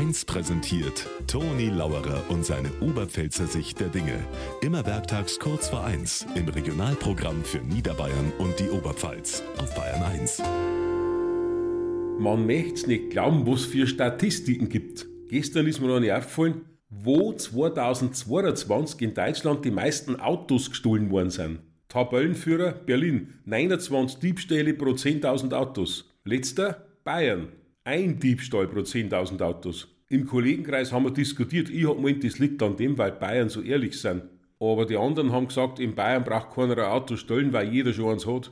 1 präsentiert Toni Lauerer und seine Oberpfälzer Sicht der Dinge. Immer werktags kurz vor 1 im Regionalprogramm für Niederbayern und die Oberpfalz auf Bayern 1. Man möcht's nicht glauben, was für Statistiken gibt. Gestern ist mir noch nicht aufgefallen, wo 2022 in Deutschland die meisten Autos gestohlen worden sind. Tabellenführer Berlin, 29 Diebstähle pro 10.000 Autos. Letzter Bayern, ein Diebstahl pro 10.000 Autos. Im Kollegenkreis haben wir diskutiert, ich hab gemeint, das liegt an dem, weil Bayern so ehrlich sind. Aber die anderen haben gesagt, in Bayern braucht keiner ein Auto stellen, weil jeder schon eins hat.